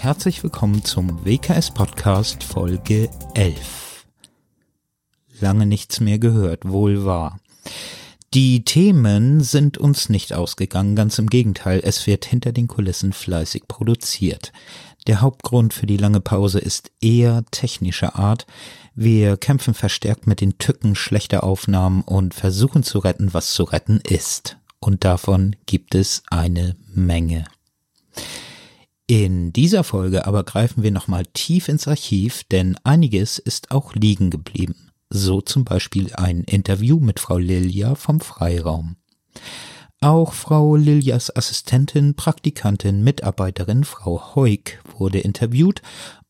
Herzlich willkommen zum WKS Podcast Folge 11. Lange nichts mehr gehört, wohl wahr. Die Themen sind uns nicht ausgegangen, ganz im Gegenteil, es wird hinter den Kulissen fleißig produziert. Der Hauptgrund für die lange Pause ist eher technischer Art. Wir kämpfen verstärkt mit den Tücken schlechter Aufnahmen und versuchen zu retten, was zu retten ist. Und davon gibt es eine Menge. In dieser Folge aber greifen wir nochmal tief ins Archiv, denn einiges ist auch liegen geblieben. So zum Beispiel ein Interview mit Frau Lilia vom Freiraum. Auch Frau Lilias Assistentin, Praktikantin, Mitarbeiterin Frau Heuk wurde interviewt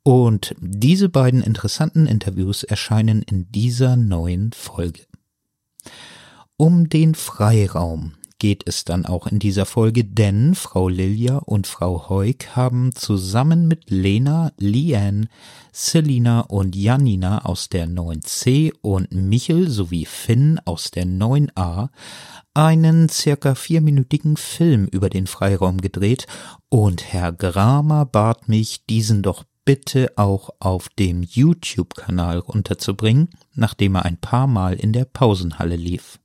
und diese beiden interessanten Interviews erscheinen in dieser neuen Folge. Um den Freiraum geht es dann auch in dieser Folge, denn Frau Lilia und Frau Heuk haben zusammen mit Lena, Liane, Selina und Janina aus der 9c und Michel sowie Finn aus der 9a einen circa vierminütigen Film über den Freiraum gedreht und Herr Gramer bat mich, diesen doch bitte auch auf dem YouTube-Kanal unterzubringen, nachdem er ein paar Mal in der Pausenhalle lief.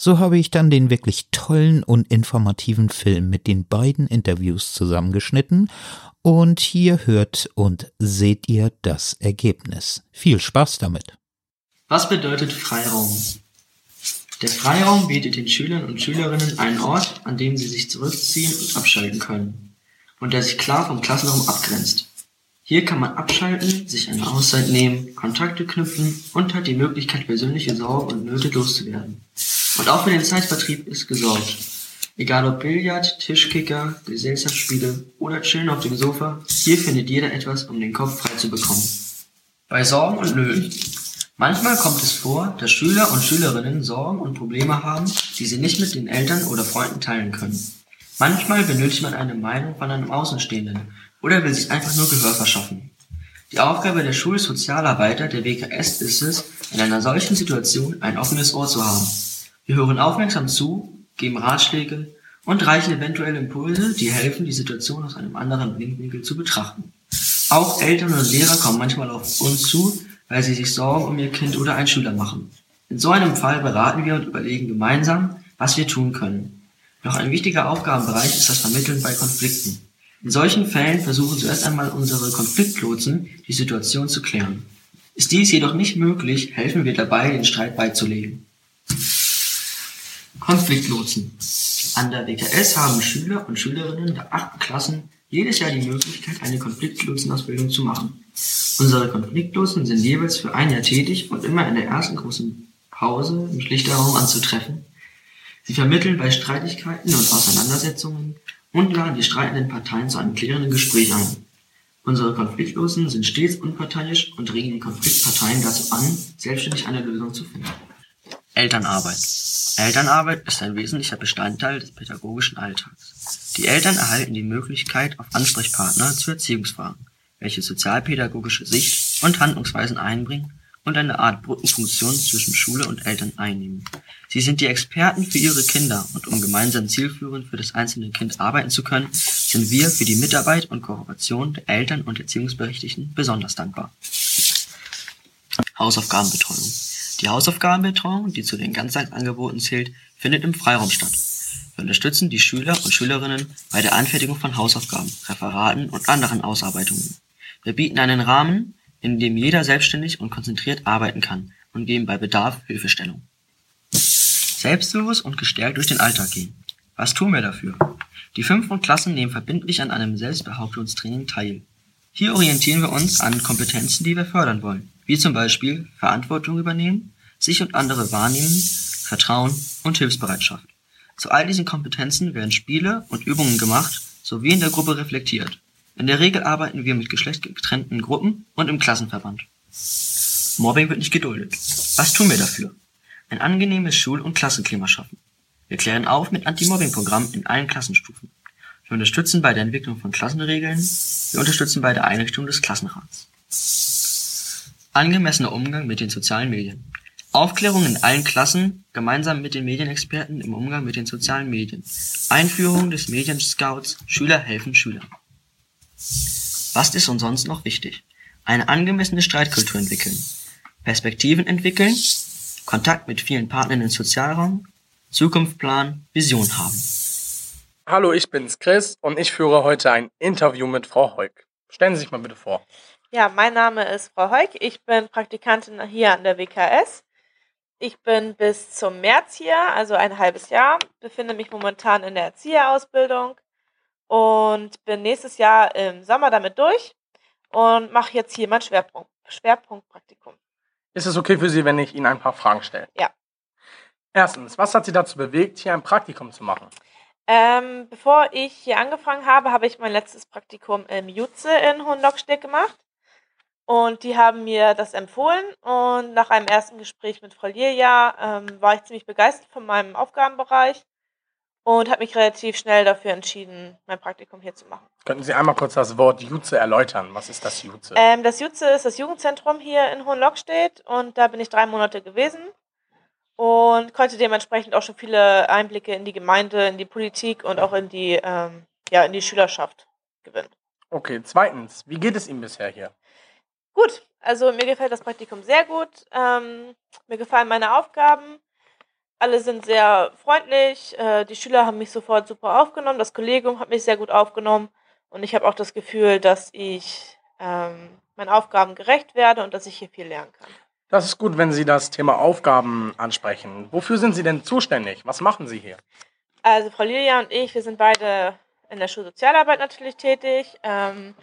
So habe ich dann den wirklich tollen und informativen Film mit den beiden Interviews zusammengeschnitten und hier hört und seht ihr das Ergebnis. Viel Spaß damit. Was bedeutet Freiraum? Der Freiraum bietet den Schülern und Schülerinnen einen Ort, an dem sie sich zurückziehen und abschalten können und der sich klar vom Klassenraum abgrenzt. Hier kann man abschalten, sich eine Auszeit nehmen, Kontakte knüpfen und hat die Möglichkeit, persönliche Sorgen und Nöte loszuwerden. Und auch für den Zeitvertrieb ist gesorgt. Egal ob Billard, Tischkicker, Gesellschaftsspiele oder Chillen auf dem Sofa, hier findet jeder etwas, um den Kopf frei zu bekommen. Bei Sorgen und Nöten. Manchmal kommt es vor, dass Schüler und Schülerinnen Sorgen und Probleme haben, die sie nicht mit den Eltern oder Freunden teilen können. Manchmal benötigt man eine Meinung von einem Außenstehenden oder will sich einfach nur Gehör verschaffen. Die Aufgabe der Schulsozialarbeiter der WKS ist es, in einer solchen Situation ein offenes Ohr zu haben wir hören aufmerksam zu, geben Ratschläge und reichen eventuelle Impulse, die helfen, die Situation aus einem anderen Blickwinkel zu betrachten. Auch Eltern und Lehrer kommen manchmal auf uns zu, weil sie sich Sorgen um ihr Kind oder einen Schüler machen. In so einem Fall beraten wir und überlegen gemeinsam, was wir tun können. Doch ein wichtiger Aufgabenbereich ist das Vermitteln bei Konflikten. In solchen Fällen versuchen zuerst einmal unsere Konfliktlotsen, die Situation zu klären. Ist dies jedoch nicht möglich, helfen wir dabei, den Streit beizulegen. Konfliktlotsen. An der WKS haben Schüler und Schülerinnen der achten Klassen jedes Jahr die Möglichkeit, eine Konfliktlotsenausbildung zu machen. Unsere Konfliktlotsen sind jeweils für ein Jahr tätig und immer in der ersten großen Pause im Schlichterraum anzutreffen. Sie vermitteln bei Streitigkeiten und Auseinandersetzungen und laden die streitenden Parteien zu einem klärenden Gespräch ein. Unsere Konfliktlosen sind stets unparteiisch und regen die Konfliktparteien dazu an, selbstständig eine Lösung zu finden. Elternarbeit. Elternarbeit ist ein wesentlicher Bestandteil des pädagogischen Alltags. Die Eltern erhalten die Möglichkeit auf Ansprechpartner zu Erziehungsfragen, welche sozialpädagogische Sicht und Handlungsweisen einbringen und eine Art Brückenfunktion zwischen Schule und Eltern einnehmen. Sie sind die Experten für ihre Kinder und um gemeinsam zielführend für das einzelne Kind arbeiten zu können, sind wir für die Mitarbeit und Kooperation der Eltern und Erziehungsberechtigten besonders dankbar. Hausaufgabenbetreuung die Hausaufgabenbetreuung, die zu den Ganztagsangeboten zählt, findet im Freiraum statt. Wir unterstützen die Schüler und Schülerinnen bei der Anfertigung von Hausaufgaben, Referaten und anderen Ausarbeitungen. Wir bieten einen Rahmen, in dem jeder selbstständig und konzentriert arbeiten kann und geben bei Bedarf Hilfestellung. Selbstbewusst und gestärkt durch den Alltag gehen. Was tun wir dafür? Die fünften Klassen nehmen verbindlich an einem Selbstbehauptungstraining teil. Hier orientieren wir uns an Kompetenzen, die wir fördern wollen wie zum Beispiel Verantwortung übernehmen, sich und andere wahrnehmen, Vertrauen und Hilfsbereitschaft. Zu all diesen Kompetenzen werden Spiele und Übungen gemacht sowie in der Gruppe reflektiert. In der Regel arbeiten wir mit geschlechtsgetrennten Gruppen und im Klassenverband. Mobbing wird nicht geduldet. Was tun wir dafür? Ein angenehmes Schul- und Klassenklima schaffen. Wir klären auf mit Anti-Mobbing-Programmen in allen Klassenstufen. Wir unterstützen bei der Entwicklung von Klassenregeln. Wir unterstützen bei der Einrichtung des Klassenrats. Angemessener Umgang mit den sozialen Medien. Aufklärung in allen Klassen, gemeinsam mit den Medienexperten im Umgang mit den sozialen Medien. Einführung des Medienscouts Schüler helfen Schülern. Was ist uns sonst noch wichtig? Eine angemessene Streitkultur entwickeln, Perspektiven entwickeln, Kontakt mit vielen Partnern im Sozialraum, Zukunft planen, Vision haben. Hallo, ich bin's Chris und ich führe heute ein Interview mit Frau Heuk. Stellen Sie sich mal bitte vor. Ja, mein Name ist Frau Heuk. Ich bin Praktikantin hier an der WKS. Ich bin bis zum März hier, also ein halbes Jahr, befinde mich momentan in der Erzieherausbildung und bin nächstes Jahr im Sommer damit durch und mache jetzt hier mein Schwerpunkt, Schwerpunktpraktikum. Ist es okay für Sie, wenn ich Ihnen ein paar Fragen stelle? Ja. Erstens, was hat Sie dazu bewegt, hier ein Praktikum zu machen? Ähm, bevor ich hier angefangen habe, habe ich mein letztes Praktikum im Jutze in Hohenlockstedt gemacht. Und die haben mir das empfohlen. Und nach einem ersten Gespräch mit Frau Lilja ähm, war ich ziemlich begeistert von meinem Aufgabenbereich und habe mich relativ schnell dafür entschieden, mein Praktikum hier zu machen. Könnten Sie einmal kurz das Wort Jutze erläutern? Was ist das Jutze? Ähm, das Jutze ist das Jugendzentrum hier in Hohenlockstedt und da bin ich drei Monate gewesen und konnte dementsprechend auch schon viele Einblicke in die Gemeinde, in die Politik und auch in die, ähm, ja, in die Schülerschaft gewinnen. Okay, zweitens, wie geht es Ihnen bisher hier? Gut, also mir gefällt das Praktikum sehr gut. Ähm, mir gefallen meine Aufgaben. Alle sind sehr freundlich. Äh, die Schüler haben mich sofort super aufgenommen. Das Kollegium hat mich sehr gut aufgenommen. Und ich habe auch das Gefühl, dass ich ähm, meinen Aufgaben gerecht werde und dass ich hier viel lernen kann. Das ist gut, wenn Sie das Thema Aufgaben ansprechen. Wofür sind Sie denn zuständig? Was machen Sie hier? Also Frau Lilia und ich, wir sind beide in der Schulsozialarbeit natürlich tätig. Ähm,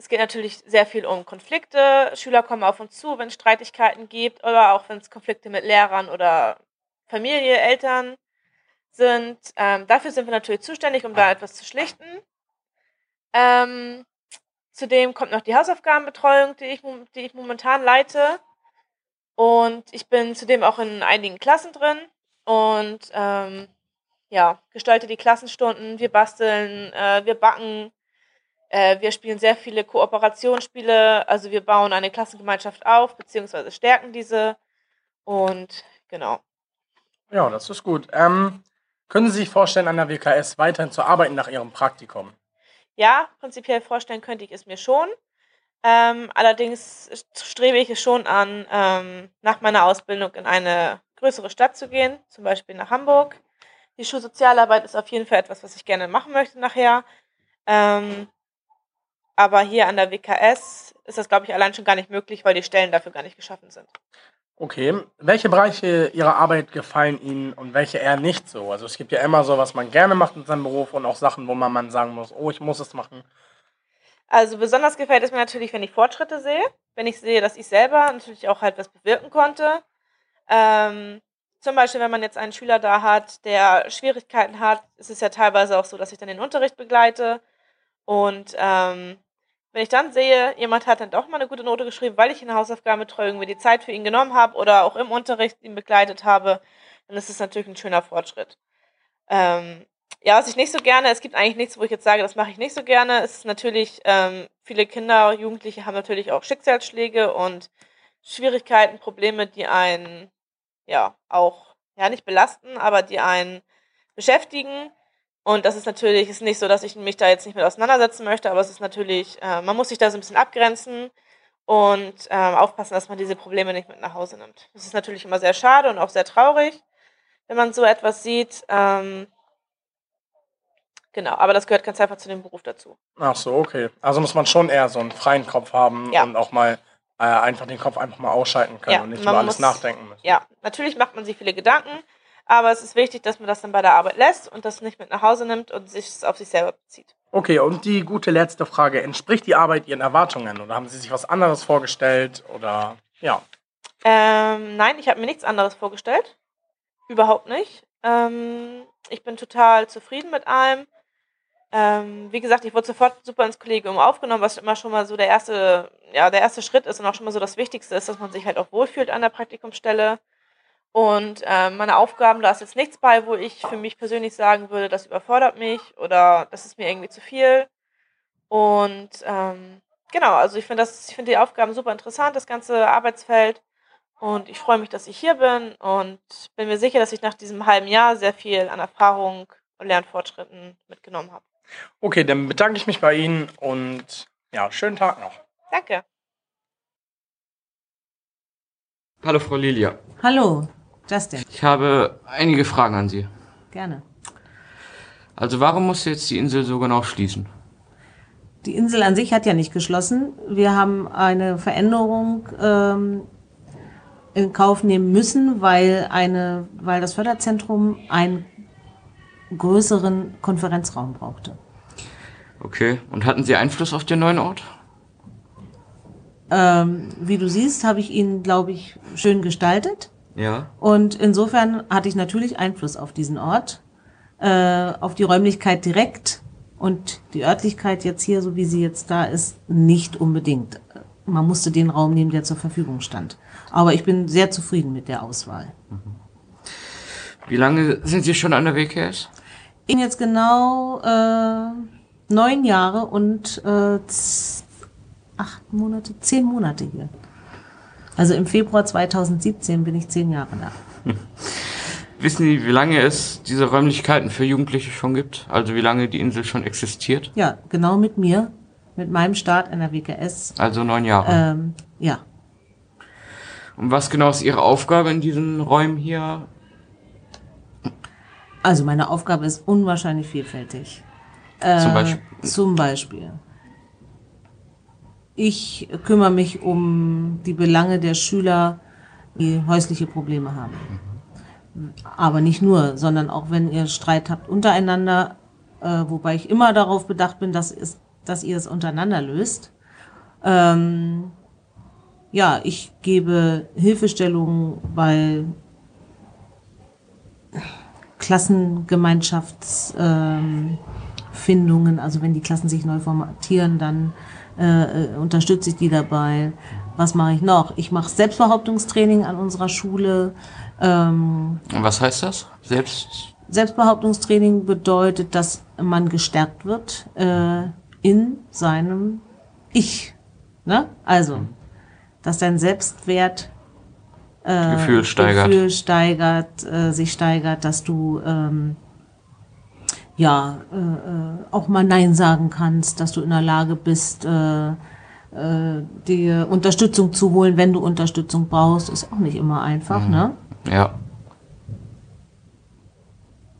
es geht natürlich sehr viel um Konflikte. Schüler kommen auf uns zu, wenn es Streitigkeiten gibt oder auch wenn es Konflikte mit Lehrern oder Familie, Eltern sind. Ähm, dafür sind wir natürlich zuständig, um da etwas zu schlichten. Ähm, zudem kommt noch die Hausaufgabenbetreuung, die ich, die ich momentan leite. Und ich bin zudem auch in einigen Klassen drin und ähm, ja, gestalte die Klassenstunden. Wir basteln, äh, wir backen, äh, wir spielen sehr viele Kooperationsspiele, also wir bauen eine Klassengemeinschaft auf, beziehungsweise stärken diese. Und genau. Ja, das ist gut. Ähm, können Sie sich vorstellen, an der WKS weiterhin zu arbeiten nach Ihrem Praktikum? Ja, prinzipiell vorstellen könnte ich es mir schon. Ähm, allerdings strebe ich es schon an, ähm, nach meiner Ausbildung in eine größere Stadt zu gehen, zum Beispiel nach Hamburg. Die Schulsozialarbeit ist auf jeden Fall etwas, was ich gerne machen möchte nachher. Ähm, aber hier an der WKS ist das, glaube ich, allein schon gar nicht möglich, weil die Stellen dafür gar nicht geschaffen sind. Okay. Welche Bereiche Ihrer Arbeit gefallen Ihnen und welche eher nicht so? Also es gibt ja immer so, was man gerne macht in seinem Beruf und auch Sachen, wo man, man sagen muss, oh, ich muss es machen. Also besonders gefällt es mir natürlich, wenn ich Fortschritte sehe, wenn ich sehe, dass ich selber natürlich auch halt was bewirken konnte. Ähm, zum Beispiel, wenn man jetzt einen Schüler da hat, der Schwierigkeiten hat, ist es ja teilweise auch so, dass ich dann den Unterricht begleite und ähm, wenn ich dann sehe, jemand hat dann doch mal eine gute Note geschrieben, weil ich in der Hausaufgabenbetreuung mir die Zeit für ihn genommen habe oder auch im Unterricht ihn begleitet habe, dann ist es natürlich ein schöner Fortschritt. Ähm, ja, was ich nicht so gerne, es gibt eigentlich nichts, wo ich jetzt sage, das mache ich nicht so gerne. Ist natürlich, ähm, viele Kinder, Jugendliche haben natürlich auch Schicksalsschläge und Schwierigkeiten, Probleme, die einen ja auch ja nicht belasten, aber die einen beschäftigen. Und das ist natürlich, ist nicht so, dass ich mich da jetzt nicht mit auseinandersetzen möchte, aber es ist natürlich, äh, man muss sich da so ein bisschen abgrenzen und äh, aufpassen, dass man diese Probleme nicht mit nach Hause nimmt. Das ist natürlich immer sehr schade und auch sehr traurig, wenn man so etwas sieht. Ähm, genau, aber das gehört ganz einfach zu dem Beruf dazu. Ach so, okay. Also muss man schon eher so einen freien Kopf haben Ja. und auch mal äh, einfach den Kopf einfach mal ausschalten können Ja, und nicht über alles muss- nachdenken müssen. Ja, natürlich macht man sich viele Gedanken, aber es ist wichtig, dass man das dann bei der Arbeit lässt und das nicht mit nach Hause nimmt und sich es auf sich selber bezieht. Okay, und die gute letzte Frage. Entspricht die Arbeit Ihren Erwartungen oder haben Sie sich was anderes vorgestellt oder ja? Ähm, nein, ich habe mir nichts anderes vorgestellt. Überhaupt nicht. Ähm, ich bin total zufrieden mit allem. Ähm, wie gesagt, ich wurde sofort super ins Kollegium aufgenommen, was immer schon mal so der erste, ja, der erste Schritt ist und auch schon mal so das Wichtigste ist, dass man sich halt auch wohlfühlt an der Praktikumsstelle. Und ähm, meine Aufgaben, da ist jetzt nichts bei, wo ich für mich persönlich sagen würde, das überfordert mich oder das ist mir irgendwie zu viel. Und ähm, genau, also ich finde das, ich finde die Aufgaben super interessant, das ganze Arbeitsfeld. Und ich freue mich, dass ich hier bin und bin mir sicher, dass ich nach diesem halben Jahr sehr viel an Erfahrung und Lernfortschritten mitgenommen habe. Okay, dann bedanke ich mich bei Ihnen und Ja, schönen Tag noch. Danke. Hallo Frau Lilia. Hallo, Justin. Ich habe einige Fragen an Sie. Gerne. Also warum musste jetzt die Insel so genau schließen? Die Insel an sich hat ja nicht geschlossen. Wir haben eine Veränderung ähm, in Kauf nehmen müssen, weil, eine, weil das Förderzentrum einen größeren Konferenzraum brauchte. Okay. Und hatten Sie Einfluss auf den neuen Ort? Ähm, wie du siehst, habe ich ihn, glaube ich, schön gestaltet. Ja. Und insofern hatte ich natürlich Einfluss auf diesen Ort, äh, auf die Räumlichkeit direkt und die Örtlichkeit jetzt hier, so wie sie jetzt da ist, nicht unbedingt. Man musste den Raum nehmen, der zur Verfügung stand. Aber ich bin sehr zufrieden mit der Auswahl. Wie lange sind Sie schon an der WKS? Bin jetzt genau äh, neun Jahre und äh, acht Monate, zehn Monate hier. Also im Februar 2017 bin ich zehn Jahre da. Wissen Sie, wie lange es diese Räumlichkeiten für Jugendliche schon gibt? Also wie lange die Insel schon existiert? Ja, genau mit mir, mit meinem Start an der WKS. Also neun Jahre. Ähm, ja, Und was genau ist Ihre Aufgabe in diesen Räumen hier? also meine Aufgabe ist unwahrscheinlich vielfältig. Äh, Zum Beispiel? Zum Beispiel. Ich kümmere mich um die Belange der Schüler, die häusliche Probleme haben. Aber nicht nur, sondern auch wenn ihr Streit habt untereinander, äh, wobei ich immer darauf bedacht bin, dass, es, dass ihr es untereinander löst. Ähm, ja, ich gebe Hilfestellungen bei Klassengemeinschaftsfindungen, ähm, also wenn die Klassen sich neu formatieren, dann äh, äh, unterstütze ich die dabei. Was mache ich noch? Ich mache Selbstbehauptungstraining an unserer Schule. Ähm, Und was heißt das? Selbst. Selbstbehauptungstraining bedeutet, dass man gestärkt wird äh, in seinem Ich. Ne? Also, dass dein Selbstwert äh, Gefühl steigert. Gefühl steigert, äh, sich steigert, dass du ähm, ja äh, äh, auch mal Nein sagen kannst, dass du in der Lage bist, äh, äh, dir Unterstützung zu holen, wenn du Unterstützung brauchst, ist auch nicht immer einfach, ne? Ja.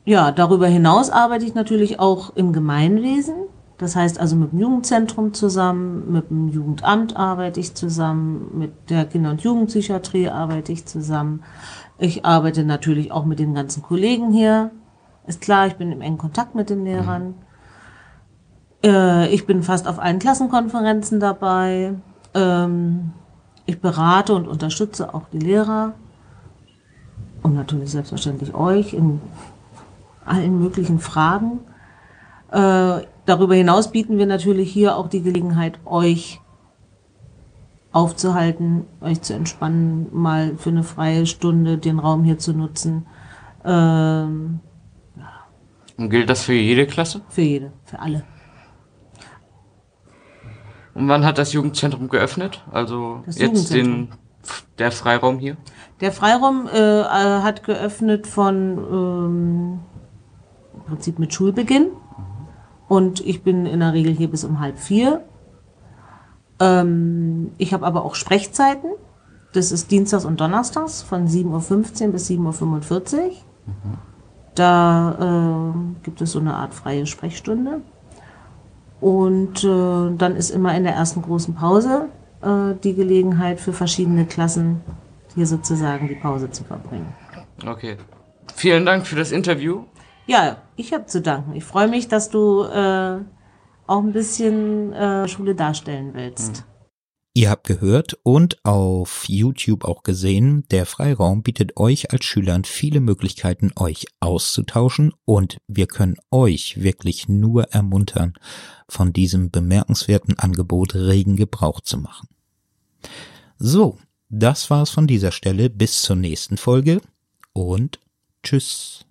Ja, darüber hinaus arbeite ich natürlich auch im Gemeinwesen. Das heißt also mit dem Jugendzentrum zusammen, mit dem Jugendamt arbeite ich zusammen, mit der Kinder- und Jugendpsychiatrie arbeite ich zusammen. Ich arbeite natürlich auch mit den ganzen Kollegen hier. Ist klar, ich bin im engen Kontakt mit den Lehrern. Äh, ich bin fast auf allen Klassenkonferenzen dabei. Ähm, ich berate und unterstütze auch die Lehrer. Und natürlich selbstverständlich euch in allen möglichen Fragen. Äh, darüber hinaus bieten wir natürlich hier auch die Gelegenheit, euch aufzuhalten, euch zu entspannen, mal für eine freie Stunde den Raum hier zu nutzen. Ähm, Und gilt das für jede Klasse? für jede, für alle. Und wann hat das Jugendzentrum geöffnet? Also Das jetzt den der Freiraum hier? Der Freiraum äh, äh, hat geöffnet von ähm, im Prinzip mit Schulbeginn. Und ich bin in der Regel hier bis um halb vier. Ähm, ich habe aber auch Sprechzeiten. Das ist Dienstags und Donnerstags von 7.15 Uhr bis 7.45 Uhr. Da äh, gibt es so eine Art freie Sprechstunde. Und äh, dann ist immer in der ersten großen Pause äh, die Gelegenheit für verschiedene Klassen hier sozusagen die Pause zu verbringen. Okay. Vielen Dank für das Interview. Ja, ich habe zu danken. Ich freue mich, dass du äh, auch ein bisschen äh, Schule darstellen willst. Ihr habt gehört und auf YouTube auch gesehen, der Freiraum bietet euch als Schülern viele Möglichkeiten, euch auszutauschen und wir können euch wirklich nur ermuntern, von diesem bemerkenswerten Angebot regen Gebrauch zu machen. So, das war's von dieser Stelle. Bis zur nächsten Folge und tschüss.